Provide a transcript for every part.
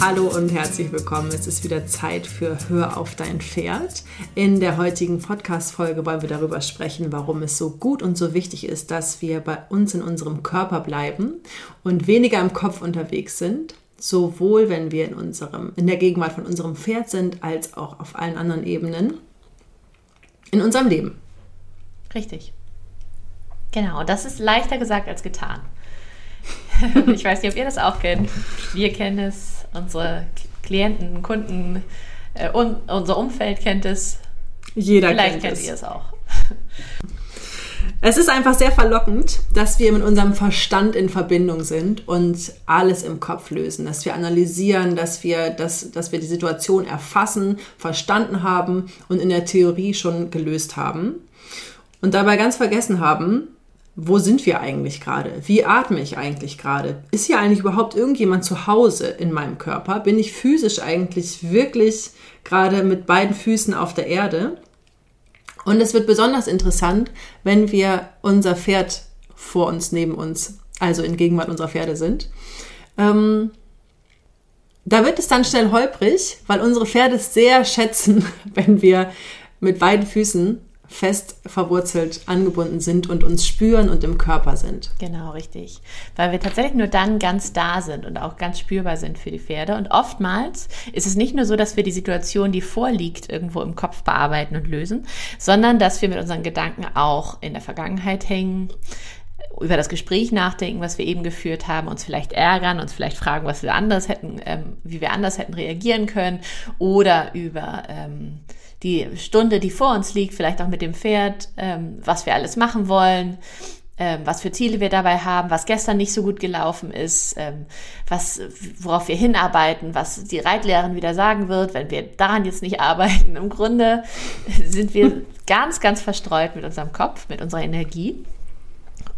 Hallo und herzlich willkommen. Es ist wieder Zeit für Hör auf dein Pferd. In der heutigen Podcast-Folge wollen wir darüber sprechen, warum es so gut und so wichtig ist, dass wir bei uns in unserem Körper bleiben und weniger im Kopf unterwegs sind. Sowohl wenn wir in, unserem, in der Gegenwart von unserem Pferd sind, als auch auf allen anderen Ebenen in unserem Leben. Richtig. Genau, das ist leichter gesagt als getan. ich weiß nicht, ob ihr das auch kennt. Wir kennen es unsere Klienten, Kunden äh, und unser Umfeld kennt es. Jeder Vielleicht kennt, kennt es. ihr es auch. Es ist einfach sehr verlockend, dass wir mit unserem Verstand in Verbindung sind und alles im Kopf lösen, dass wir analysieren, dass wir, dass, dass wir die Situation erfassen, verstanden haben und in der Theorie schon gelöst haben. Und dabei ganz vergessen haben, wo sind wir eigentlich gerade? Wie atme ich eigentlich gerade? Ist hier eigentlich überhaupt irgendjemand zu Hause in meinem Körper? Bin ich physisch eigentlich wirklich gerade mit beiden Füßen auf der Erde? Und es wird besonders interessant, wenn wir unser Pferd vor uns, neben uns, also in Gegenwart unserer Pferde sind. Ähm, da wird es dann schnell holprig, weil unsere Pferde es sehr schätzen, wenn wir mit beiden Füßen fest verwurzelt angebunden sind und uns spüren und im Körper sind. Genau, richtig. Weil wir tatsächlich nur dann ganz da sind und auch ganz spürbar sind für die Pferde. Und oftmals ist es nicht nur so, dass wir die Situation, die vorliegt, irgendwo im Kopf bearbeiten und lösen, sondern dass wir mit unseren Gedanken auch in der Vergangenheit hängen, über das Gespräch nachdenken, was wir eben geführt haben, uns vielleicht ärgern, uns vielleicht fragen, was wir anders hätten, ähm, wie wir anders hätten reagieren können oder über ähm, die Stunde, die vor uns liegt, vielleicht auch mit dem Pferd, ähm, was wir alles machen wollen, ähm, was für Ziele wir dabei haben, was gestern nicht so gut gelaufen ist, ähm, was, worauf wir hinarbeiten, was die Reitlehrerin wieder sagen wird, wenn wir daran jetzt nicht arbeiten. Im Grunde sind wir ganz, ganz verstreut mit unserem Kopf, mit unserer Energie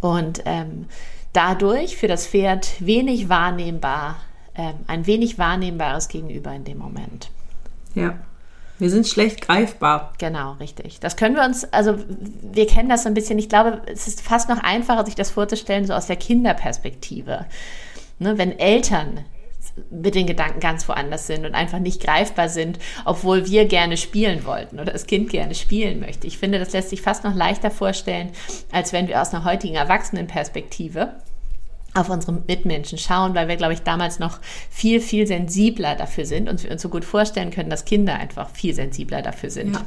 und ähm, dadurch für das Pferd wenig wahrnehmbar, ähm, ein wenig wahrnehmbares Gegenüber in dem Moment. Ja. Wir sind schlecht greifbar. Genau, richtig. Das können wir uns, also wir kennen das ein bisschen. Ich glaube, es ist fast noch einfacher, sich das vorzustellen, so aus der Kinderperspektive. Ne, wenn Eltern mit den Gedanken ganz woanders sind und einfach nicht greifbar sind, obwohl wir gerne spielen wollten oder das Kind gerne spielen möchte. Ich finde, das lässt sich fast noch leichter vorstellen, als wenn wir aus einer heutigen Erwachsenenperspektive auf unsere Mitmenschen schauen, weil wir, glaube ich, damals noch viel, viel sensibler dafür sind und wir uns so gut vorstellen können, dass Kinder einfach viel sensibler dafür sind. Ja.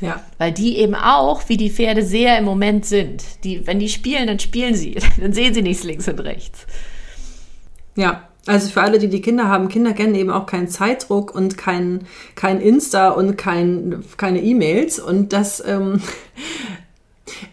Ja. Weil die eben auch, wie die Pferde sehr im Moment sind. Die, wenn die spielen, dann spielen sie. Dann sehen sie nichts links und rechts. Ja, also für alle, die die Kinder haben, Kinder kennen eben auch keinen Zeitdruck und kein, kein Insta und kein, keine E-Mails. Und das, ähm,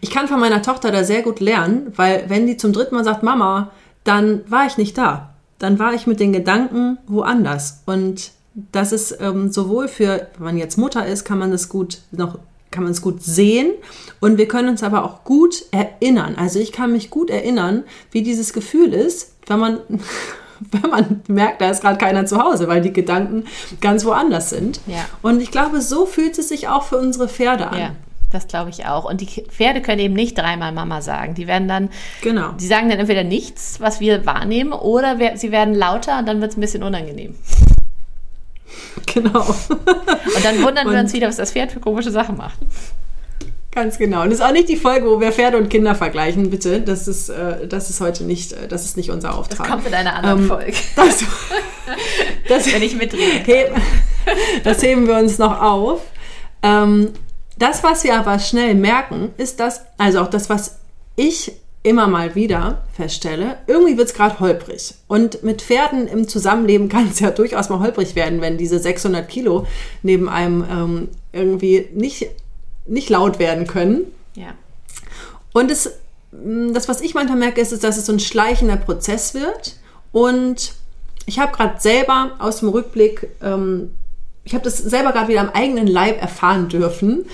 ich kann von meiner Tochter da sehr gut lernen, weil wenn die zum dritten Mal sagt, Mama, dann war ich nicht da. Dann war ich mit den Gedanken woanders. Und das ist ähm, sowohl für, wenn man jetzt Mutter ist, kann man das gut noch kann man es gut sehen und wir können uns aber auch gut erinnern. Also ich kann mich gut erinnern, wie dieses Gefühl ist, wenn man wenn man merkt, da ist gerade keiner zu Hause, weil die Gedanken ganz woanders sind. Ja. Und ich glaube, so fühlt es sich auch für unsere Pferde an. Ja. Das glaube ich auch. Und die Pferde können eben nicht dreimal Mama sagen. Die werden dann, Genau. die sagen dann entweder nichts, was wir wahrnehmen, oder wir, sie werden lauter und dann wird es ein bisschen unangenehm. Genau. Und dann wundern wir Und- uns wieder, was das Pferd für komische Sachen macht. Ganz genau. Und das ist auch nicht die Folge, wo wir Pferde und Kinder vergleichen, bitte. Das ist, äh, das ist heute nicht, äh, das ist nicht unser Das Auftrag. kommt in einer anderen Ähm, Folge, Das, das, wenn ich mitrede. heben, das heben wir uns noch auf. Ähm, das, was wir aber schnell merken, ist das, also auch das, was ich immer mal wieder feststelle, irgendwie wird es gerade holprig. Und mit Pferden im Zusammenleben kann es ja durchaus mal holprig werden, wenn diese 600 Kilo neben einem ähm, irgendwie nicht, nicht laut werden können. Ja. Und es, mh, das, was ich manchmal merke, ist, ist, dass es so ein schleichender Prozess wird und ich habe gerade selber aus dem Rückblick, ähm, ich habe das selber gerade wieder am eigenen Leib erfahren dürfen,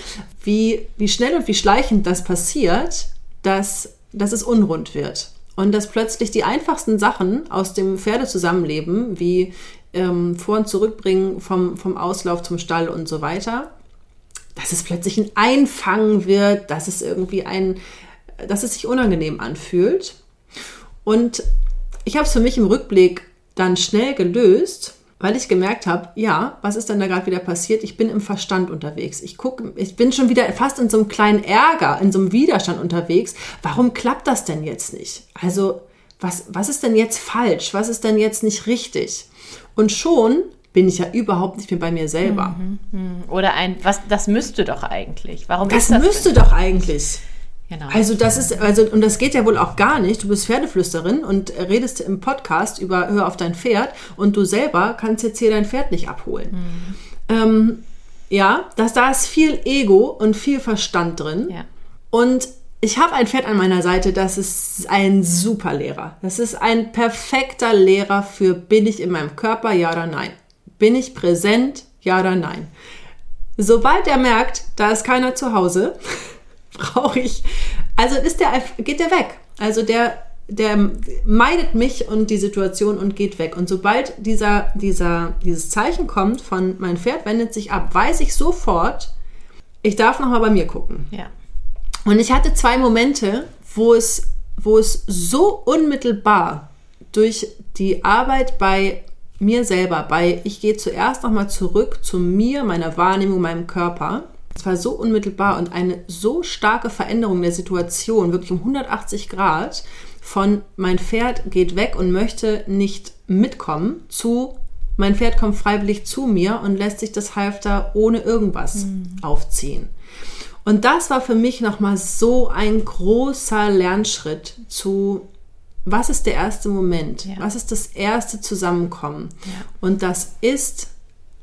wie, wie schnell und wie schleichend das passiert, dass, dass es unrund wird. Und dass plötzlich die einfachsten Sachen aus dem Pferdezusammenleben, wie ähm, Vor- und Zurückbringen vom, vom Auslauf zum Stall und so weiter, dass es plötzlich ein Einfangen wird, dass es irgendwie ein, dass es sich unangenehm anfühlt. Und ich habe es für mich im Rückblick dann schnell gelöst, weil ich gemerkt habe, ja, was ist denn da gerade wieder passiert? Ich bin im Verstand unterwegs. Ich gucke, ich bin schon wieder fast in so einem kleinen Ärger, in so einem Widerstand unterwegs. Warum klappt das denn jetzt nicht? Also, was, was ist denn jetzt falsch? Was ist denn jetzt nicht richtig? Und schon bin ich ja überhaupt nicht mehr bei mir selber. Mhm, mh. Oder ein, was, das müsste doch eigentlich. Warum das, das müsste denn? doch eigentlich. Genau. Also das ist, also, und das geht ja wohl auch gar nicht. Du bist Pferdeflüsterin und redest im Podcast über Hör auf dein Pferd und du selber kannst jetzt hier dein Pferd nicht abholen. Mhm. Ähm, ja, das, da ist viel Ego und viel Verstand drin. Ja. Und ich habe ein Pferd an meiner Seite, das ist ein super Lehrer. Das ist ein perfekter Lehrer für bin ich in meinem Körper, ja oder nein. Bin ich präsent, ja oder nein. Sobald er merkt, da ist keiner zu Hause, brauche ich. Also ist der, geht der weg. Also der, der meidet mich und die Situation und geht weg. Und sobald dieser, dieser, dieses Zeichen kommt von mein Pferd wendet sich ab, weiß ich sofort, ich darf nochmal bei mir gucken. Ja. Und ich hatte zwei Momente, wo es, wo es so unmittelbar durch die Arbeit bei mir selber, bei ich gehe zuerst nochmal zurück zu mir, meiner Wahrnehmung, meinem Körper es war so unmittelbar und eine so starke Veränderung der Situation, wirklich um 180 Grad, von mein Pferd geht weg und möchte nicht mitkommen, zu mein Pferd kommt freiwillig zu mir und lässt sich das Halfter ohne irgendwas mhm. aufziehen. Und das war für mich nochmal so ein großer Lernschritt zu, was ist der erste Moment? Ja. Was ist das erste Zusammenkommen? Ja. Und das ist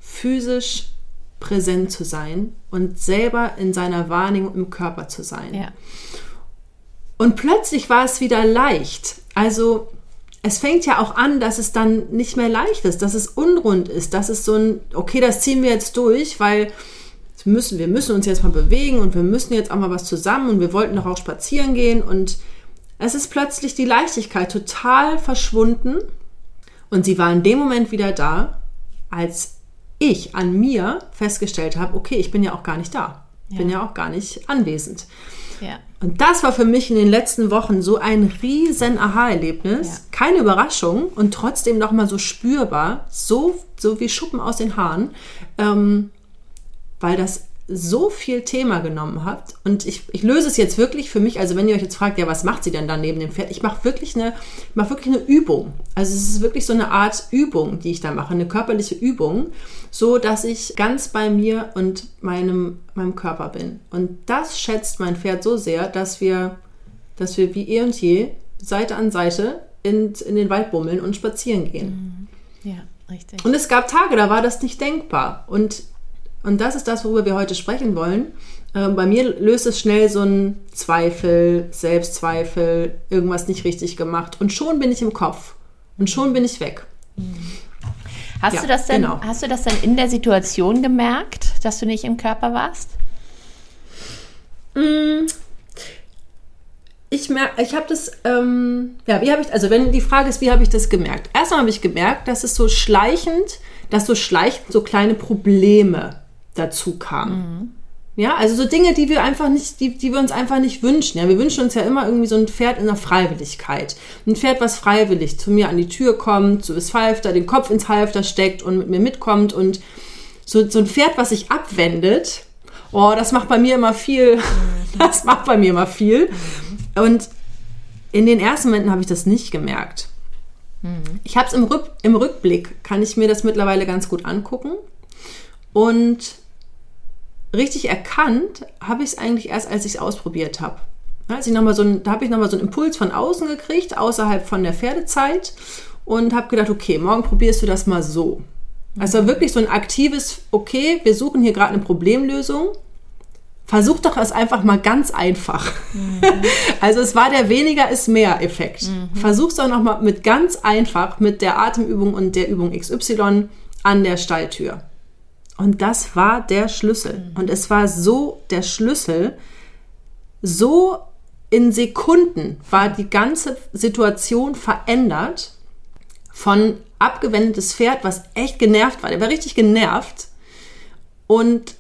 physisch präsent zu sein und selber in seiner Wahrnehmung im Körper zu sein. Ja. Und plötzlich war es wieder leicht. Also es fängt ja auch an, dass es dann nicht mehr leicht ist, dass es unrund ist, dass es so ein, okay, das ziehen wir jetzt durch, weil müssen, wir müssen uns jetzt mal bewegen und wir müssen jetzt auch mal was zusammen und wir wollten doch auch spazieren gehen und es ist plötzlich die Leichtigkeit total verschwunden und sie war in dem Moment wieder da, als ich an mir festgestellt habe, okay, ich bin ja auch gar nicht da. Ja. Bin ja auch gar nicht anwesend. Ja. Und das war für mich in den letzten Wochen so ein riesen Aha-Erlebnis. Ja. Keine Überraschung und trotzdem nochmal so spürbar, so, so wie Schuppen aus den Haaren, ähm, weil das so viel Thema genommen habt und ich, ich löse es jetzt wirklich für mich, also wenn ihr euch jetzt fragt, ja, was macht sie denn dann neben dem Pferd? Ich mache wirklich eine, mache wirklich eine Übung. Also es ist wirklich so eine Art Übung, die ich da mache, eine körperliche Übung, so dass ich ganz bei mir und meinem, meinem Körper bin. Und das schätzt mein Pferd so sehr, dass wir, dass wir wie eh und je Seite an Seite in, in den Wald bummeln und spazieren gehen. Mhm. Ja, richtig. Und es gab Tage, da war das nicht denkbar. Und und das ist das, worüber wir heute sprechen wollen. Ähm, bei mir löst es schnell so einen Zweifel, Selbstzweifel, irgendwas nicht richtig gemacht. Und schon bin ich im Kopf. Und schon bin ich weg. Hast, ja, du das denn, genau. hast du das denn in der Situation gemerkt, dass du nicht im Körper warst? Mm, ich merke, ich habe das, ähm, ja, wie habe ich, also wenn die Frage ist, wie habe ich das gemerkt? Erstmal habe ich gemerkt, dass es so schleichend, dass so schleichend so kleine Probleme dazu kam. Mhm. Ja, also so Dinge, die wir einfach nicht, die, die wir uns einfach nicht wünschen. Ja, wir wünschen uns ja immer irgendwie so ein Pferd in der Freiwilligkeit. Ein Pferd, was freiwillig zu mir an die Tür kommt, so das Halfter, den Kopf ins Halfter steckt und mit mir mitkommt und so, so ein Pferd, was sich abwendet. Oh, das macht bei mir immer viel. Das macht bei mir immer viel. Und in den ersten Momenten habe ich das nicht gemerkt. Mhm. Ich habe es im, Rück, im Rückblick, kann ich mir das mittlerweile ganz gut angucken. Und richtig erkannt habe ich es eigentlich erst, als ich es ausprobiert habe. Als ich noch mal so ein, da habe ich nochmal so einen Impuls von außen gekriegt, außerhalb von der Pferdezeit und habe gedacht, okay, morgen probierst du das mal so. Also wirklich so ein aktives, okay, wir suchen hier gerade eine Problemlösung. versuch doch es einfach mal ganz einfach. Mhm. Also es war der weniger ist mehr Effekt. Mhm. Versuch's doch noch mal mit ganz einfach mit der Atemübung und der Übung XY an der Stalltür. Und das war der Schlüssel. Mhm. Und es war so der Schlüssel, so in Sekunden war die ganze Situation verändert von abgewendetes Pferd, was echt genervt war. Der war richtig genervt. Und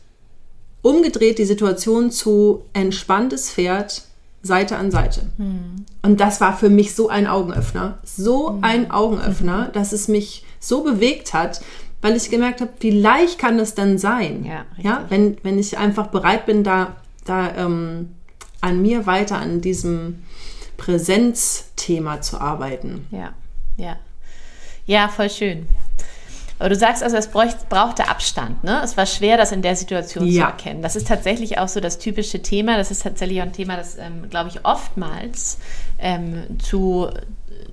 umgedreht die Situation zu entspanntes Pferd, Seite an Seite. Hm. Und das war für mich so ein Augenöffner. So hm. ein Augenöffner, dass es mich so bewegt hat, weil ich gemerkt habe, wie leicht kann es denn sein? Ja, ja wenn, wenn ich einfach bereit bin, da, da ähm, an mir weiter an diesem Präsenzthema zu arbeiten. Ja, ja. Ja, voll schön. Aber du sagst also, es brauchte Abstand. Ne? Es war schwer, das in der Situation ja. zu erkennen. Das ist tatsächlich auch so das typische Thema. Das ist tatsächlich auch ein Thema, das, ähm, glaube ich, oftmals ähm, zu,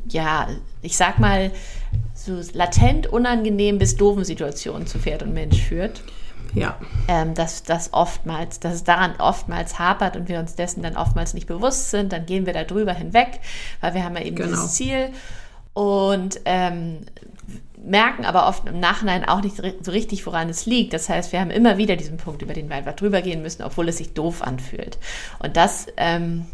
ja, ich sag mal, so latent unangenehmen bis doofen Situationen zu Pferd und Mensch führt. Ja. Ähm, dass das oftmals, dass es daran oftmals hapert und wir uns dessen dann oftmals nicht bewusst sind, dann gehen wir da drüber hinweg, weil wir haben ja eben genau. dieses Ziel und ähm, merken aber oft im Nachhinein auch nicht so richtig, woran es liegt. Das heißt, wir haben immer wieder diesen Punkt, über den wir einfach drüber gehen müssen, obwohl es sich doof anfühlt. Und das, ähm,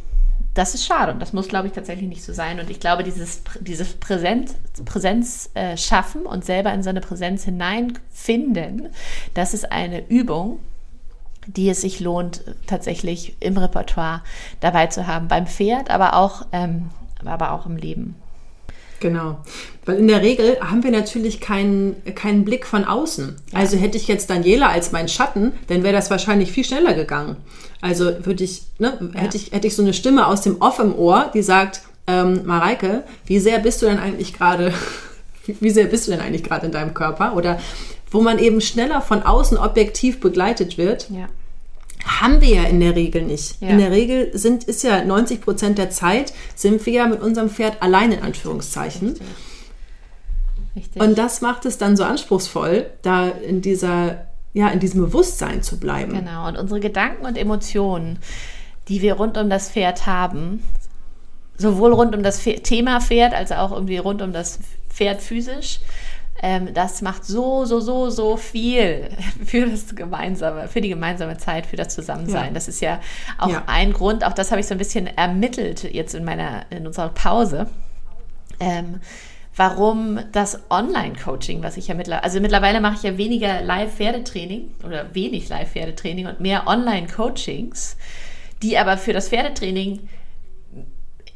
das ist schade und das muss, glaube ich, tatsächlich nicht so sein. Und ich glaube, dieses, dieses Präsenz, Präsenz äh, schaffen und selber in seine Präsenz hineinfinden, das ist eine Übung, die es sich lohnt, tatsächlich im Repertoire dabei zu haben. Beim Pferd, aber auch, ähm, aber auch im Leben. Genau. Weil in der Regel haben wir natürlich keinen, keinen Blick von außen. Also hätte ich jetzt Daniela als mein Schatten, dann wäre das wahrscheinlich viel schneller gegangen. Also würde ich, ne, ja. hätte ich, hätte ich so eine Stimme aus dem Off im Ohr, die sagt, ähm, Mareike, wie sehr bist du denn eigentlich gerade, wie sehr bist du denn eigentlich gerade in deinem Körper? Oder wo man eben schneller von außen objektiv begleitet wird. Ja haben wir ja in der Regel nicht. Ja. In der Regel sind, ist ja 90 Prozent der Zeit, sind wir ja mit unserem Pferd allein in Anführungszeichen. Richtig. Richtig. Und das macht es dann so anspruchsvoll, da in dieser, ja, in diesem Bewusstsein zu bleiben. Genau. Und unsere Gedanken und Emotionen, die wir rund um das Pferd haben, sowohl rund um das Thema Pferd als auch irgendwie rund um das Pferd physisch, das macht so, so, so, so viel für das gemeinsame, für die gemeinsame Zeit, für das Zusammensein. Ja. Das ist ja auch ja. ein Grund, auch das habe ich so ein bisschen ermittelt jetzt in meiner, in unserer Pause. Ähm, warum das Online-Coaching, was ich ja mittlerweile, also mittlerweile mache ich ja weniger Live-Pferdetraining oder wenig Live-Pferdetraining und mehr Online-Coachings, die aber für das Pferdetraining,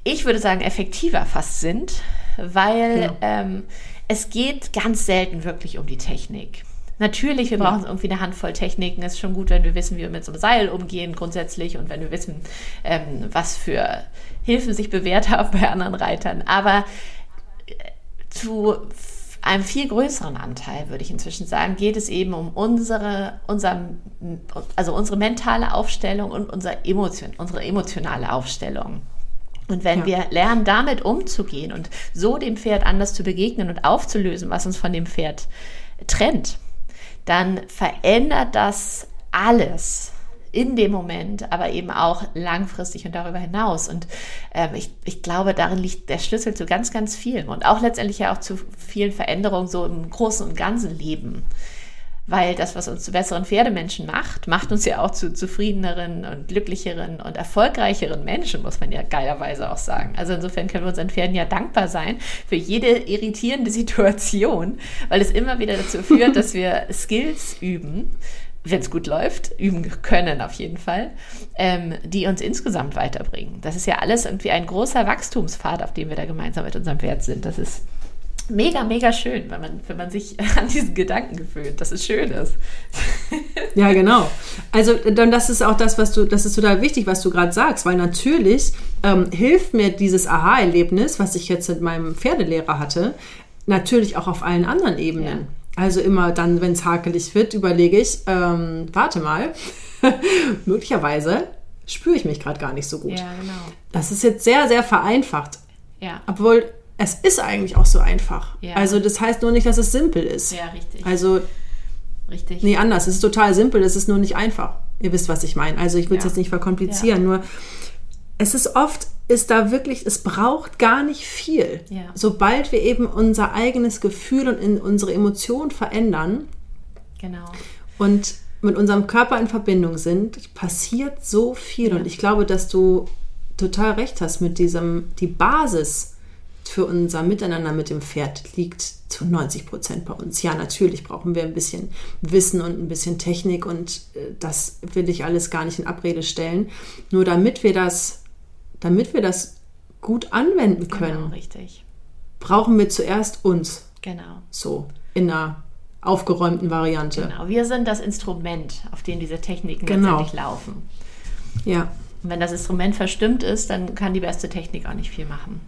ich würde sagen, effektiver fast sind, weil ja. ähm, es geht ganz selten wirklich um die Technik. Natürlich, wir brauchen ja. irgendwie eine Handvoll Techniken. Es ist schon gut, wenn wir wissen, wie wir mit so einem Seil umgehen grundsätzlich und wenn wir wissen, ähm, was für Hilfen sich bewährt haben bei anderen Reitern. Aber äh, zu einem viel größeren Anteil, würde ich inzwischen sagen, geht es eben um unsere, unser, also unsere mentale Aufstellung und unser Emotion, unsere emotionale Aufstellung. Und wenn ja. wir lernen, damit umzugehen und so dem Pferd anders zu begegnen und aufzulösen, was uns von dem Pferd trennt, dann verändert das alles in dem Moment, aber eben auch langfristig und darüber hinaus. Und ähm, ich, ich glaube, darin liegt der Schlüssel zu ganz, ganz vielem und auch letztendlich ja auch zu vielen Veränderungen so im Großen und Ganzen Leben weil das, was uns zu besseren Pferdemenschen macht, macht uns ja auch zu zufriedeneren und glücklicheren und erfolgreicheren Menschen, muss man ja geilerweise auch sagen. Also insofern können wir unseren Pferden ja dankbar sein für jede irritierende Situation, weil es immer wieder dazu führt, dass wir Skills üben, wenn es gut läuft, üben können auf jeden Fall, ähm, die uns insgesamt weiterbringen. Das ist ja alles irgendwie ein großer Wachstumspfad, auf dem wir da gemeinsam mit unserem Pferd sind. Das ist mega, mega schön, wenn man, wenn man sich an diesen Gedanken gewöhnt, dass es schön ist. ja, genau. Also dann das ist auch das, was du, das ist total wichtig, was du gerade sagst, weil natürlich ähm, hilft mir dieses Aha-Erlebnis, was ich jetzt mit meinem Pferdelehrer hatte, natürlich auch auf allen anderen Ebenen. Ja. Also immer dann, wenn es hakelig wird, überlege ich, ähm, warte mal, möglicherweise spüre ich mich gerade gar nicht so gut. Ja, genau. Das ist jetzt sehr, sehr vereinfacht. Ja. Obwohl es ist eigentlich auch so einfach. Ja. Also das heißt nur nicht, dass es simpel ist. Ja, richtig. Also richtig. Nee, anders. Es ist total simpel, es ist nur nicht einfach. ihr wisst, was ich meine. Also ich will es Ja. jetzt nicht verkomplizieren, nur es ist oft, ist da wirklich, es braucht gar nicht viel. Ja. Sobald wir eben unser eigenes Gefühl und unsere Emotionen verändern Genau. und mit unserem Körper in Verbindung sind, passiert so viel. Ja. Und ich glaube, dass du total recht hast mit diesem, die Basis für unser Miteinander mit dem Pferd liegt zu 90 Prozent bei uns. Ja, natürlich brauchen wir ein bisschen Wissen und ein bisschen Technik und äh, das will ich alles gar nicht in Abrede stellen. Nur damit wir das, damit wir das gut anwenden Genau, können, richtig. brauchen wir zuerst uns Genau. so in einer aufgeräumten Variante. Genau. Wir sind das Instrument, auf dem diese Techniken Genau. letztendlich laufen. Ja, Und wenn das Instrument verstimmt ist, dann kann die beste Technik auch nicht viel machen.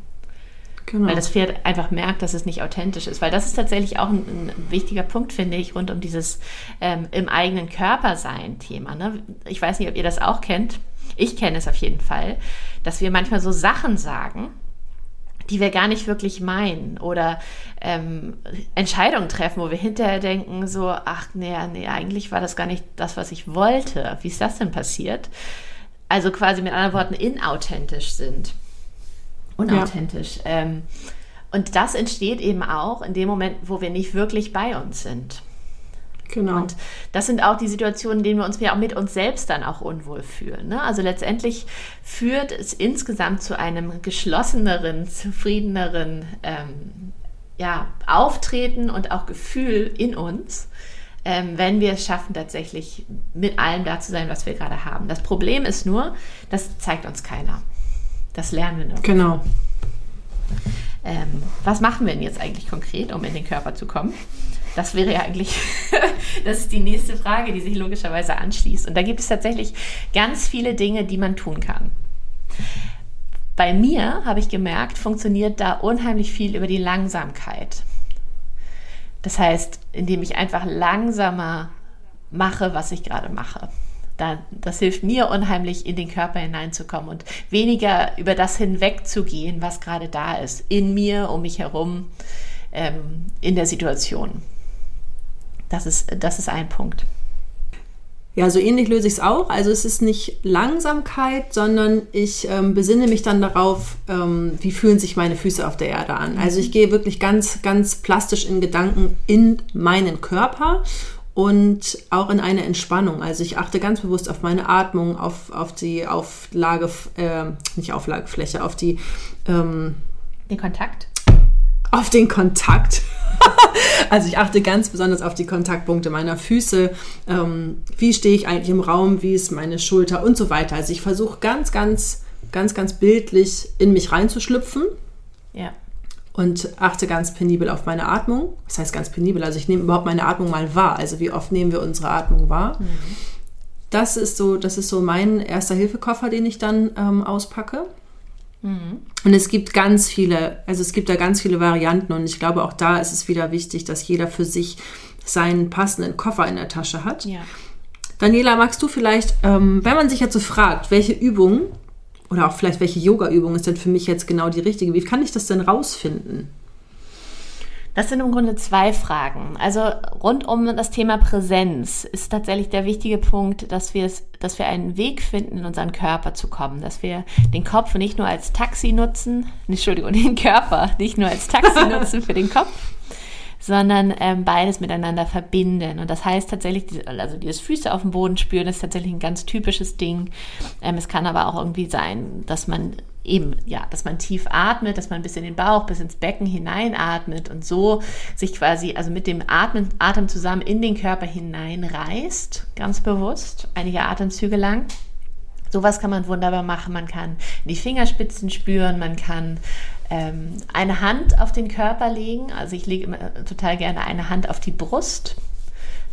Genau. Weil das Pferd einfach merkt, dass es nicht authentisch ist. Weil das ist tatsächlich auch ein, ein wichtiger Punkt, finde ich, rund um dieses ähm, im eigenen Körper sein Thema. Ne? Ich weiß nicht, ob ihr das auch kennt. Ich kenne es auf jeden Fall, dass wir manchmal so Sachen sagen, die wir gar nicht wirklich meinen oder ähm, Entscheidungen treffen, wo wir hinterher denken, so, ach nee, nee, eigentlich war das gar nicht das, was ich wollte. Wie ist das denn passiert? Also quasi mit anderen Worten inauthentisch sind. Unauthentisch. Ähm, und das entsteht eben auch in dem Moment, wo wir nicht wirklich bei uns sind. genau. Und das sind auch die Situationen, in denen wir uns ja auch mit uns selbst dann auch unwohl fühlen. Ne? Also letztendlich führt es insgesamt zu einem geschlosseneren, zufriedeneren ähm, ja, Auftreten und auch Gefühl in uns, ähm, wenn wir es schaffen, tatsächlich mit allem da zu sein, was wir gerade haben. Das Problem ist nur, das zeigt uns keiner. Das lernen wir nur. Genau. Ähm, was machen wir denn jetzt eigentlich konkret, um in den Körper zu kommen? Das wäre ja eigentlich, das ist die nächste Frage, die sich logischerweise anschließt. Und da gibt es tatsächlich ganz viele Dinge, die man tun kann. Bei mir habe ich gemerkt, funktioniert da unheimlich viel über die Langsamkeit. Das heißt, indem ich einfach langsamer mache, was ich gerade mache. Da, das hilft mir unheimlich, in den Körper hineinzukommen und weniger über das hinwegzugehen, was gerade da ist, in mir, um mich herum, ähm, in der Situation. Das ist, das ist ein Punkt. Ja, so ähnlich löse ich es auch. Also es ist nicht Langsamkeit, sondern ich ähm, besinne mich dann darauf, ähm, wie fühlen sich meine Füße auf der Erde an. Also ich gehe wirklich ganz, ganz plastisch in Gedanken in meinen Körper und auch in eine Entspannung. Also ich achte ganz bewusst auf meine Atmung, auf, auf die Auflage, äh, nicht Auflagefläche, auf die, ähm, Den Kontakt? auf den Kontakt. also ich achte ganz besonders auf die Kontaktpunkte meiner Füße. Ähm, wie stehe ich eigentlich im Raum? Wie ist meine Schulter und so weiter. Also ich versuche ganz, ganz, ganz, ganz bildlich in mich reinzuschlüpfen Ja. Und achte ganz penibel auf meine Atmung. Das heißt ganz penibel, also ich nehme überhaupt meine Atmung mal wahr. Also wie oft nehmen wir unsere Atmung wahr? Das ist so, das ist so mein erster Hilfekoffer, den ich dann ähm, auspacke. Und es gibt ganz viele, also es gibt da ganz viele Varianten und ich glaube auch da ist es wieder wichtig, dass jeder für sich seinen passenden Koffer in der Tasche hat. Ja. Daniela, magst du vielleicht, ähm, wenn man sich jetzt so fragt, welche Übung oder auch vielleicht welche Yoga-Übung ist denn für mich jetzt genau die richtige, wie kann ich das denn rausfinden? Das sind im Grunde zwei Fragen. Also rund um das Thema Präsenz ist tatsächlich der wichtige Punkt, dass wir es, dass wir einen Weg finden, in unseren Körper zu kommen, dass wir den Kopf nicht nur als Taxi nutzen, Entschuldigung, den Körper nicht nur als Taxi nutzen für den Kopf, sondern ähm, beides miteinander verbinden. Und das heißt tatsächlich, also dieses Füße auf dem Boden spüren ist tatsächlich ein ganz typisches Ding. Ähm, es kann aber auch irgendwie sein, dass man eben, ja, dass man tief atmet, dass man bis in den Bauch, bis ins Becken hineinatmet und so sich quasi, also mit dem Atmen, Atem zusammen in den Körper hineinreißt, ganz bewusst, einige Atemzüge lang. Sowas kann man wunderbar machen. Man kann die Fingerspitzen spüren, man kann ähm, eine Hand auf den Körper legen. Also ich lege immer äh, total gerne eine Hand auf die Brust,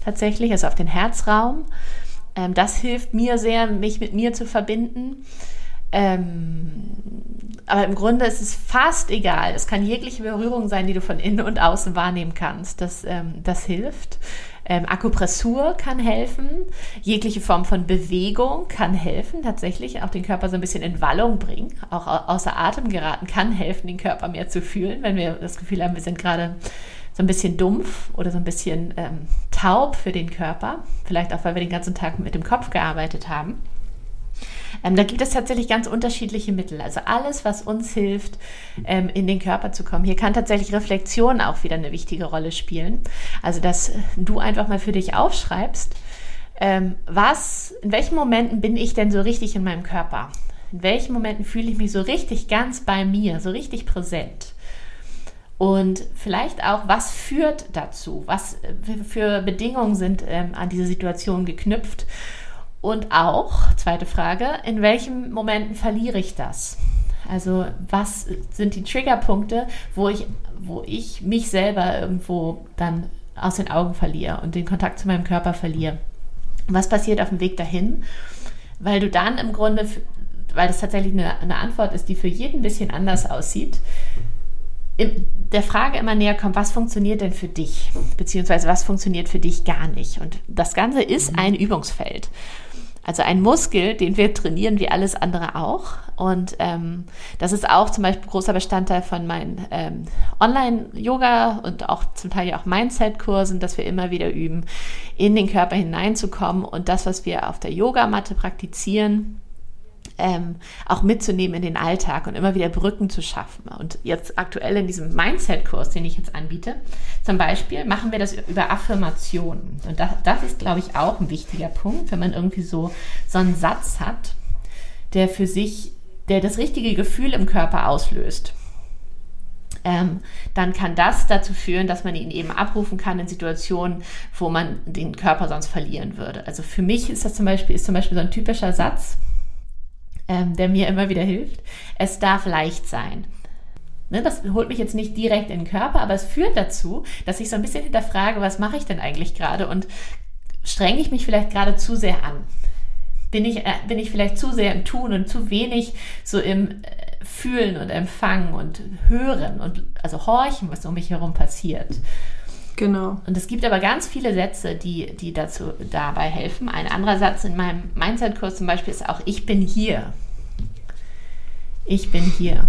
tatsächlich, also auf den Herzraum. Ähm, das hilft mir sehr, mich mit mir zu verbinden. Ähm, aber im Grunde ist es fast egal. Es kann jegliche Berührung sein, die du von innen und außen wahrnehmen kannst. Das, ähm, das hilft. Ähm, Akupressur kann helfen. Jegliche Form von Bewegung kann helfen, tatsächlich auch den Körper so ein bisschen in Wallung bringen. Auch au- außer Atem geraten kann helfen, den Körper mehr zu fühlen, wenn wir das Gefühl haben, wir sind gerade so ein bisschen dumpf oder so ein bisschen ähm, taub für den Körper, vielleicht auch, weil wir den ganzen Tag mit dem Kopf gearbeitet haben. Ähm, da gibt es tatsächlich ganz unterschiedliche Mittel. Also alles, was uns hilft, ähm, in den Körper zu kommen. Hier kann tatsächlich Reflexion auch wieder eine wichtige Rolle spielen. Also, dass du einfach mal für dich aufschreibst, ähm, was, in welchen Momenten bin ich denn so richtig in meinem Körper? In welchen Momenten fühle ich mich so richtig ganz bei mir, so richtig präsent? Und vielleicht auch, was führt dazu? Was für Bedingungen sind ähm, an diese Situation geknüpft? Und auch, zweite Frage, in welchen Momenten verliere ich das? Also was sind die Triggerpunkte, wo ich, wo ich mich selber irgendwo dann aus den Augen verliere und den Kontakt zu meinem Körper verliere? Was passiert auf dem Weg dahin? Weil du dann im Grunde, weil das tatsächlich eine, eine Antwort ist, die für jeden ein bisschen anders aussieht, der Frage immer näher kommt, was funktioniert denn für dich? Beziehungsweise was funktioniert für dich gar nicht? Und das Ganze ist ein Übungsfeld. Also ein Muskel, den wir trainieren wie alles andere auch. Und ähm, das ist auch zum Beispiel großer Bestandteil von meinen ähm, Online-Yoga und auch zum Teil ja auch Mindset-Kursen, dass wir immer wieder üben, in den Körper hineinzukommen und das, was wir auf der Yogamatte praktizieren, ähm, auch mitzunehmen in den Alltag und immer wieder Brücken zu schaffen. Und jetzt aktuell in diesem Mindset-Kurs, den ich jetzt anbiete, zum Beispiel machen wir das über Affirmationen. Und das, das ist, glaube ich, auch ein wichtiger Punkt, wenn man irgendwie so, so einen Satz hat, der für sich, der das richtige Gefühl im Körper auslöst. Ähm, dann kann das dazu führen, dass man ihn eben abrufen kann in Situationen, wo man den Körper sonst verlieren würde. Also für mich ist das zum Beispiel, ist zum Beispiel so ein typischer Satz, ähm, der mir immer wieder hilft. Es darf leicht sein. Ne, das holt mich jetzt nicht direkt in den Körper, aber es führt dazu, dass ich so ein bisschen hinterfrage, was mache ich denn eigentlich gerade und strenge ich mich vielleicht gerade zu sehr an? Bin ich, äh, bin ich vielleicht zu sehr im Tun und zu wenig so im äh, Fühlen und Empfangen und Hören und also horchen, was um mich herum passiert? Genau. Und es gibt aber ganz viele Sätze, die, die dazu dabei helfen. Ein anderer Satz in meinem Mindset-Kurs zum Beispiel ist auch, ich bin hier. Ich bin hier.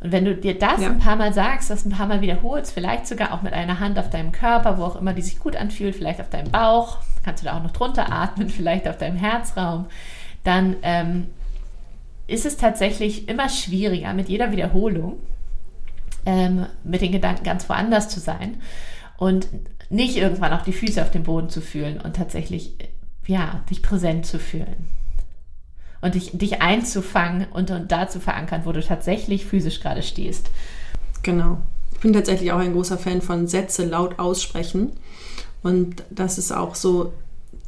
Und wenn du dir das ja. ein paar Mal sagst, das ein paar Mal wiederholst, vielleicht sogar auch mit einer Hand auf deinem Körper, wo auch immer die sich gut anfühlt, vielleicht auf deinem Bauch, kannst du da auch noch drunter atmen, vielleicht auf deinem Herzraum, dann ähm, ist es tatsächlich immer schwieriger mit jeder Wiederholung ähm, mit den Gedanken ganz woanders zu sein und nicht irgendwann auch die Füße auf dem Boden zu fühlen und tatsächlich, ja, dich präsent zu fühlen. Und dich, dich einzufangen und, und da zu verankern, wo du tatsächlich physisch gerade stehst. Genau. Ich bin tatsächlich auch ein großer Fan von Sätze laut aussprechen. Und das ist auch so,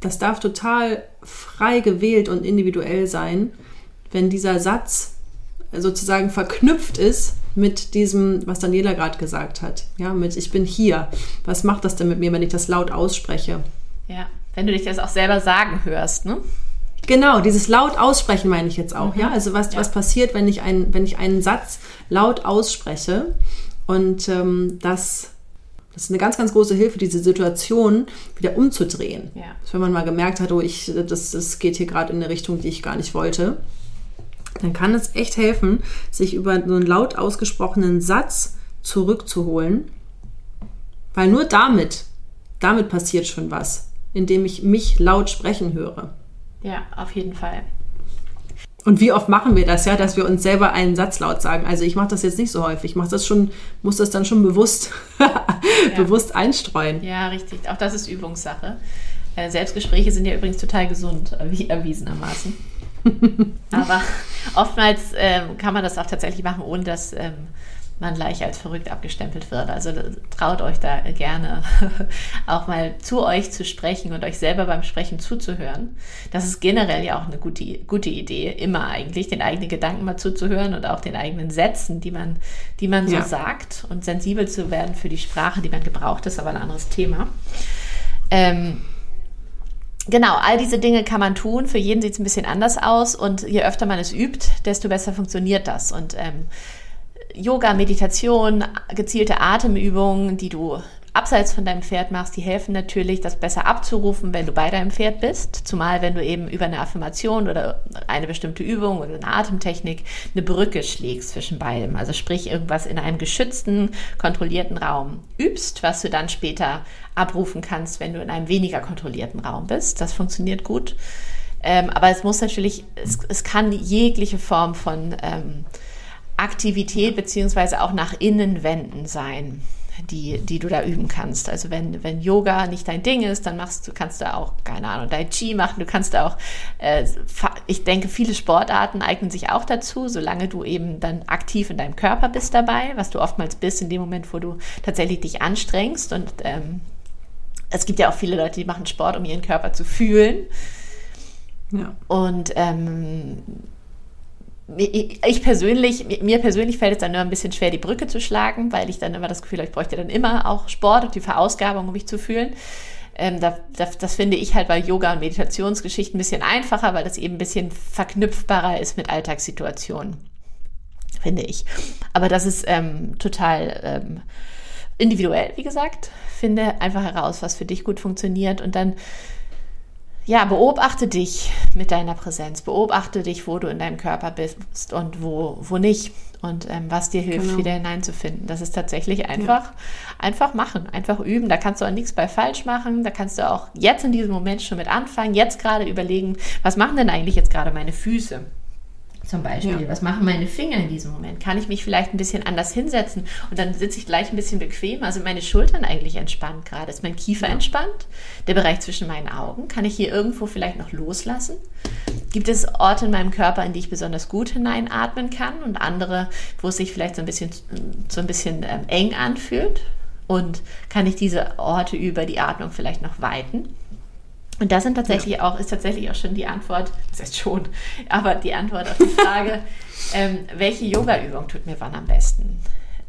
das darf total frei gewählt und individuell sein, wenn dieser Satz sozusagen verknüpft ist mit diesem, was Daniela gerade gesagt hat. Ja, mit ich bin hier. Was macht das denn mit mir, wenn ich das laut ausspreche? Ja, wenn du dich das auch selber sagen hörst, ne? Genau, dieses laut aussprechen meine ich jetzt auch, mhm. ja? Also was, ja. was passiert, wenn ich, ein, wenn ich einen Satz laut ausspreche und ähm, das das ist eine ganz, ganz große Hilfe, diese Situation wieder umzudrehen. Ja. Wenn man mal gemerkt hat, oh, ich, das, das geht hier gerade in eine Richtung, die ich gar nicht wollte dann kann es echt helfen, sich über so einen laut ausgesprochenen Satz zurückzuholen, weil nur damit, damit passiert schon was, indem ich mich laut sprechen höre. Ja, auf jeden Fall. Und wie oft machen wir das ja, dass wir uns selber einen Satz laut sagen? Also ich mache das jetzt nicht so häufig. Ich mache das schon, muss das dann schon bewusst, ja. bewusst einstreuen. Ja, richtig. Auch das ist Übungssache. Äh, Selbstgespräche sind ja übrigens total gesund, wie erwiesenermaßen. Aber oftmals ähm, kann man das auch tatsächlich machen, ohne dass ähm, man gleich als verrückt abgestempelt wird. Also traut euch da gerne auch mal zu euch zu sprechen und euch selber beim Sprechen zuzuhören. Das ist generell ja auch eine gute, gute Idee, immer eigentlich, den eigenen Gedanken mal zuzuhören und auch den eigenen Sätzen, die man, die man so ja. sagt und sensibel zu werden für die Sprache, die man gebraucht, ist aber ein anderes Thema. Ähm, Genau, all diese Dinge kann man tun. Für jeden sieht es ein bisschen anders aus und je öfter man es übt, desto besser funktioniert das. Und ähm, Yoga, Meditation, gezielte Atemübungen, die du abseits von deinem Pferd machst, die helfen natürlich, das besser abzurufen, wenn du bei deinem Pferd bist. Zumal, wenn du eben über eine Affirmation oder eine bestimmte Übung oder eine Atemtechnik eine Brücke schlägst zwischen beidem. Also sprich, irgendwas in einem geschützten, kontrollierten Raum übst, was du dann später abrufen kannst, wenn du in einem weniger kontrollierten Raum bist. Das funktioniert gut. Ähm, aber es muss natürlich, es, es kann jegliche Form von ähm, Aktivität beziehungsweise auch nach innen wenden sein, die, die du da üben kannst. Also wenn, wenn Yoga nicht dein Ding ist, dann machst du, kannst du auch, keine Ahnung, Tai Chi machen, du kannst auch, äh, ich denke, viele Sportarten eignen sich auch dazu, solange du eben dann aktiv in deinem Körper bist dabei, was du oftmals bist in dem Moment, wo du tatsächlich dich anstrengst. Und ähm, es gibt ja auch viele Leute, die machen Sport, um ihren Körper zu fühlen. Ja. Und ähm, ich persönlich, mir persönlich fällt es dann nur ein bisschen schwer, die Brücke zu schlagen, weil ich dann immer das Gefühl habe, ich bräuchte dann immer auch Sport und die Verausgabung, um mich zu fühlen. Ähm, da, das, das finde ich halt bei Yoga und Meditationsgeschichten ein bisschen einfacher, weil das eben ein bisschen verknüpfbarer ist mit Alltagssituationen, finde ich. Aber das ist ähm, total ähm, individuell, wie gesagt. Finde einfach heraus, was für dich gut funktioniert und dann ja, beobachte dich mit deiner Präsenz. Beobachte dich, wo du in deinem Körper bist und wo, wo nicht. Und ähm, was dir hilft, genau. wieder hineinzufinden. Das ist tatsächlich einfach, ja. einfach machen, einfach üben. Da kannst du auch nichts bei falsch machen. Da kannst du auch jetzt in diesem Moment schon mit anfangen. Jetzt gerade überlegen, was machen denn eigentlich jetzt gerade meine Füße? Zum Beispiel. Ja. Was machen meine Finger in diesem Moment? Kann ich mich vielleicht ein bisschen anders hinsetzen und dann sitze ich gleich ein bisschen bequemer? Also meine Schultern eigentlich entspannt gerade. Ist mein Kiefer ja. entspannt? Der Bereich zwischen meinen Augen? Kann ich hier irgendwo vielleicht noch loslassen? Gibt es Orte in meinem Körper, in die ich besonders gut hineinatmen kann und andere, wo es sich vielleicht so ein bisschen, so ein bisschen ähm, eng anfühlt? Und kann ich diese Orte über die Atmung vielleicht noch weiten? Und das sind tatsächlich ja. auch, ist tatsächlich auch schon die Antwort, das heißt schon, aber die Antwort auf die Frage, ähm, welche Yoga-Übung tut mir wann am besten?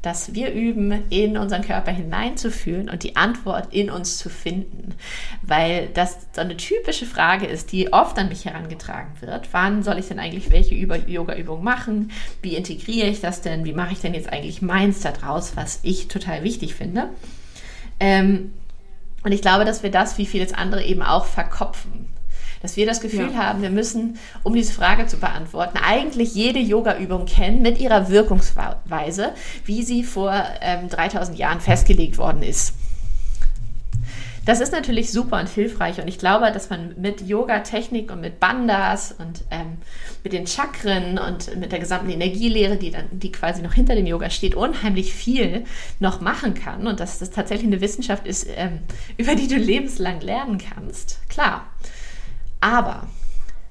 Dass wir üben, in unseren Körper hineinzufühlen und die Antwort in uns zu finden. Weil das so eine typische Frage ist, die oft an mich herangetragen wird. Wann soll ich denn eigentlich welche Yoga-Übung machen? Wie integriere ich das denn? Wie mache ich denn jetzt eigentlich meins daraus, was ich total wichtig finde? Ähm, und ich glaube, dass wir das, wie vieles andere, eben auch verkopfen. Dass wir das Gefühl ja. haben, wir müssen, um diese Frage zu beantworten, eigentlich jede Yoga-Übung kennen mit ihrer Wirkungsweise, wie sie vor ähm, 3000 Jahren festgelegt worden ist. Das ist natürlich super und hilfreich und ich glaube, dass man mit Yoga-Technik und mit Bandas und ähm, mit den Chakren und mit der gesamten Energielehre, die dann, die quasi noch hinter dem Yoga steht, unheimlich viel noch machen kann und dass das tatsächlich eine Wissenschaft ist, ähm, über die du lebenslang lernen kannst. Klar. Aber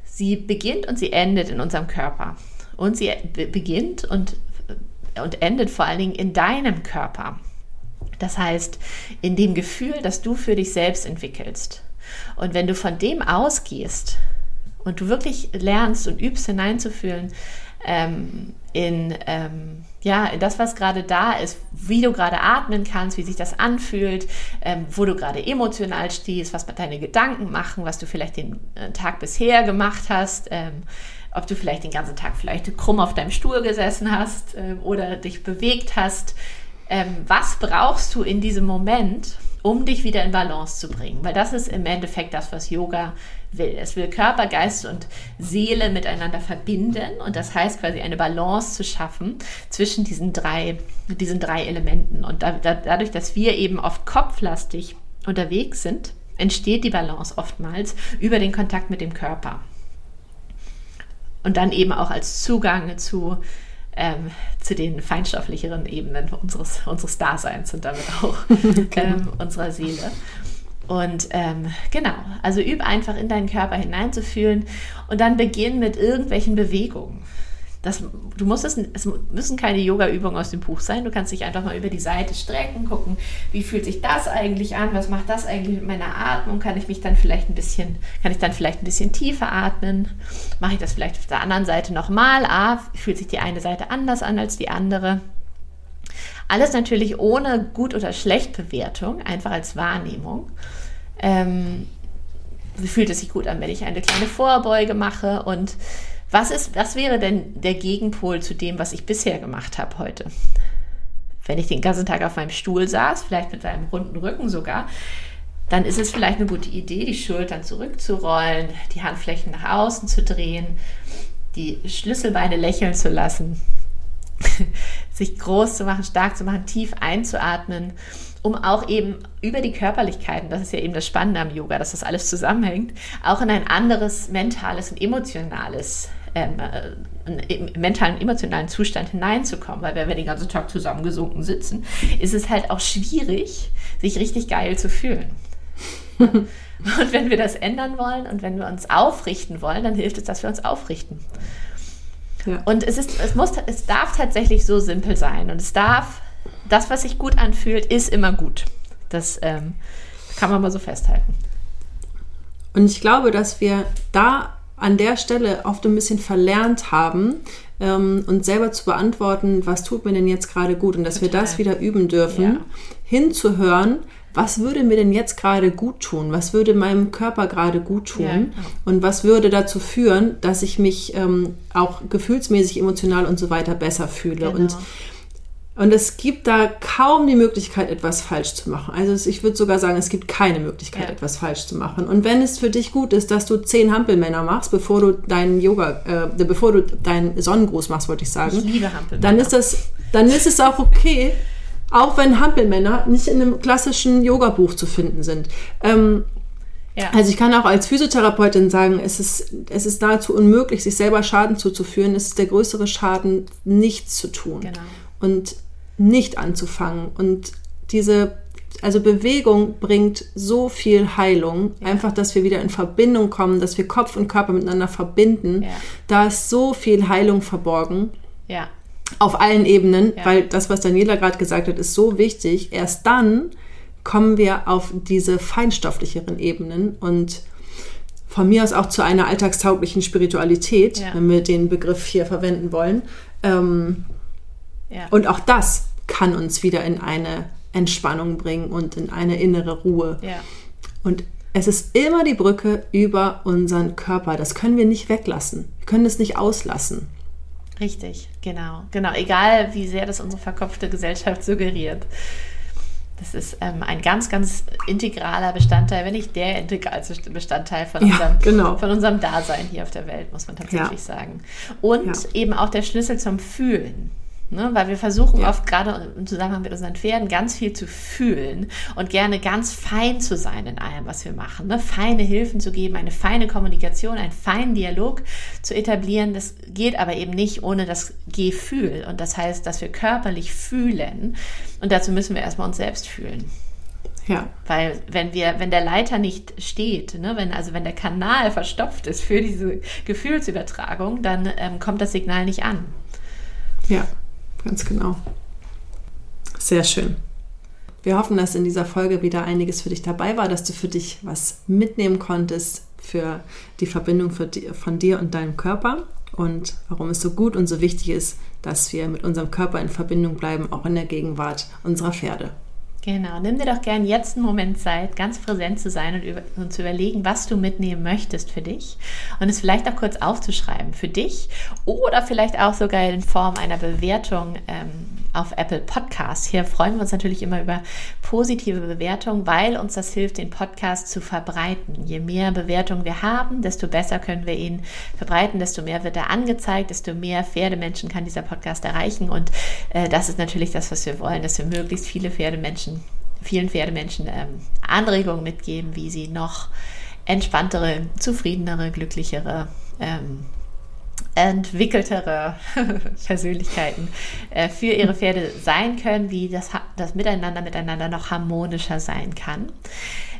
sie beginnt und sie endet in unserem Körper. Und sie beginnt und, und endet vor allen Dingen in deinem Körper. Das heißt, in dem Gefühl, das du für dich selbst entwickelst. Und wenn du von dem ausgehst und du wirklich lernst und übst hineinzufühlen ähm, in, ähm, ja, in das, was gerade da ist, wie du gerade atmen kannst, wie sich das anfühlt, ähm, wo du gerade emotional stehst, was deine Gedanken machen, was du vielleicht den äh, Tag bisher gemacht hast, ähm, ob du vielleicht den ganzen Tag vielleicht krumm auf deinem Stuhl gesessen hast äh, oder dich bewegt hast, ähm, was brauchst du in diesem Moment, um dich wieder in Balance zu bringen? Weil das ist im Endeffekt das, was Yoga will. Es will Körper, Geist und Seele miteinander verbinden und das heißt quasi eine Balance zu schaffen zwischen diesen drei, diesen drei Elementen. Und da, da, dadurch, dass wir eben oft kopflastig unterwegs sind, entsteht die Balance oftmals über den Kontakt mit dem Körper. Und dann eben auch als Zugang zu ähm, zu den feinstofflicheren Ebenen unseres, unseres Daseins und damit auch ähm, unserer Seele. Und ähm, genau, also üb einfach in deinen Körper hineinzufühlen und dann beginn mit irgendwelchen Bewegungen. Das, du musst es, es müssen keine Yoga-Übungen aus dem Buch sein. Du kannst dich einfach mal über die Seite strecken, gucken, wie fühlt sich das eigentlich an, was macht das eigentlich mit meiner Atmung? Kann ich mich dann vielleicht ein bisschen, kann ich dann vielleicht ein bisschen tiefer atmen? Mache ich das vielleicht auf der anderen Seite nochmal? Ah, fühlt sich die eine Seite anders an als die andere? Alles natürlich ohne Gut- oder Schlecht-Bewertung, einfach als Wahrnehmung. Ähm, fühlt es sich gut an, wenn ich eine kleine Vorbeuge mache und was, ist, was wäre denn der Gegenpol zu dem, was ich bisher gemacht habe heute? Wenn ich den ganzen Tag auf meinem Stuhl saß, vielleicht mit einem runden Rücken sogar, dann ist es vielleicht eine gute Idee, die Schultern zurückzurollen, die Handflächen nach außen zu drehen, die Schlüsselbeine lächeln zu lassen, sich groß zu machen, stark zu machen, tief einzuatmen, um auch eben über die Körperlichkeiten, das ist ja eben das Spannende am Yoga, dass das alles zusammenhängt, auch in ein anderes mentales und emotionales ähm, äh, mentalen, emotionalen Zustand hineinzukommen, weil wenn wir den ganzen Tag zusammengesunken sitzen, ist es halt auch schwierig, sich richtig geil zu fühlen. und wenn wir das ändern wollen und wenn wir uns aufrichten wollen, dann hilft es, dass wir uns aufrichten. Ja. Und es, ist, es, muss, es darf tatsächlich so simpel sein. Und es darf, das, was sich gut anfühlt, ist immer gut. Das ähm, kann man mal so festhalten. Und ich glaube, dass wir da an der Stelle oft ein bisschen verlernt haben, ähm, uns selber zu beantworten, was tut mir denn jetzt gerade gut und dass Total. wir das wieder üben dürfen, ja. hinzuhören, was würde mir denn jetzt gerade gut tun? Was würde meinem Körper gerade gut tun? Ja, genau. Und was würde dazu führen, dass ich mich ähm, auch gefühlsmäßig, emotional und so weiter besser fühle? Genau. Und und es gibt da kaum die Möglichkeit, etwas falsch zu machen. Also ich würde sogar sagen, es gibt keine Möglichkeit, ja. etwas falsch zu machen. Und wenn es für dich gut ist, dass du zehn Hampelmänner machst, bevor du deinen Yoga, äh, bevor du deinen Sonnengruß machst, wollte ich sagen. Ich liebe Hampelmänner. Dann ist das, dann ist es auch okay, auch wenn Hampelmänner nicht in einem klassischen Yoga-Buch zu finden sind. Ähm, ja. Also ich kann auch als Physiotherapeutin sagen, es ist, es ist nahezu unmöglich, sich selber Schaden zuzuführen. Es ist der größere Schaden, nichts zu tun genau. und nicht anzufangen. Und diese, also Bewegung bringt so viel Heilung. Ja. Einfach, dass wir wieder in Verbindung kommen, dass wir Kopf und Körper miteinander verbinden. Ja. Da ist so viel Heilung verborgen. Ja. Auf allen Ebenen, weil das, was Daniela gerade gesagt hat, ist so wichtig. Erst dann kommen wir auf diese feinstofflicheren Ebenen und von mir aus auch zu einer alltagstauglichen Spiritualität, wenn wir den Begriff hier verwenden wollen. Ähm, ja. Und auch das kann uns wieder in eine Entspannung bringen und in eine innere Ruhe. Ja. Und es ist immer die Brücke über unseren Körper. Das können wir nicht weglassen. Wir können es nicht auslassen. Richtig, genau. Genau, egal wie sehr das unsere verkopfte Gesellschaft suggeriert. Das ist ähm, ein ganz, ganz integraler Bestandteil, wenn nicht der integralste Bestandteil von, ja, unserem, genau. von unserem Dasein hier auf der Welt, muss man tatsächlich ja. sagen. Und ja. eben auch der Schlüssel zum Fühlen. Ne, weil wir versuchen ja. oft gerade im Zusammenhang mit unseren Pferden ganz viel zu fühlen und gerne ganz fein zu sein in allem, was wir machen. Ne? Feine Hilfen zu geben, eine feine Kommunikation, einen feinen Dialog zu etablieren. Das geht aber eben nicht ohne das Gefühl. Und das heißt, dass wir körperlich fühlen. Und dazu müssen wir erstmal uns selbst fühlen. Ja. Weil wenn wir, wenn der Leiter nicht steht, ne, wenn, also wenn der Kanal verstopft ist für diese Gefühlsübertragung, dann ähm, kommt das Signal nicht an. Ja. Ganz genau. Sehr schön. Wir hoffen, dass in dieser Folge wieder einiges für dich dabei war, dass du für dich was mitnehmen konntest für die Verbindung von dir und deinem Körper und warum es so gut und so wichtig ist, dass wir mit unserem Körper in Verbindung bleiben, auch in der Gegenwart unserer Pferde. Genau, nimm dir doch gern jetzt einen Moment Zeit, ganz präsent zu sein und, über, und, zu überlegen, was du mitnehmen möchtest für dich und es vielleicht auch kurz aufzuschreiben für dich oder vielleicht auch sogar in Form einer Bewertung ähm, auf Apple Podcasts. Hier freuen wir uns natürlich immer über positive Bewertungen, weil uns das hilft, den Podcast zu verbreiten. Je mehr Bewertungen wir haben, desto besser können wir ihn verbreiten, desto mehr wird er angezeigt, desto mehr Pferdemenschen kann dieser Podcast erreichen. Und äh, das ist natürlich das, was wir wollen, dass wir möglichst viele Pferdemenschen, vielen Pferdemenschen ähm, Anregungen mitgeben, wie sie noch entspanntere, zufriedenere, glücklichere ähm, entwickeltere Persönlichkeiten äh, für ihre Pferde sein können, wie das, das Miteinander miteinander noch harmonischer sein kann.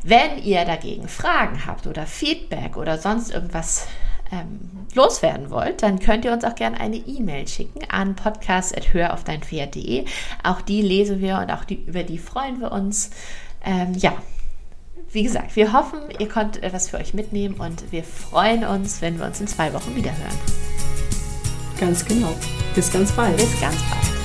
Wenn ihr dagegen Fragen habt oder Feedback oder sonst irgendwas ähm, loswerden wollt, dann könnt ihr uns auch gerne eine E-Mail schicken an podcast.höraufdeinpferd.de. Auch die lesen wir und auch die, über die freuen wir uns. Ähm, ja, wie gesagt, wir hoffen, ihr konntet etwas für euch mitnehmen und wir freuen uns, wenn wir uns in zwei Wochen wieder hören. Ganz genau. Bis ganz bald. Bis ganz bald.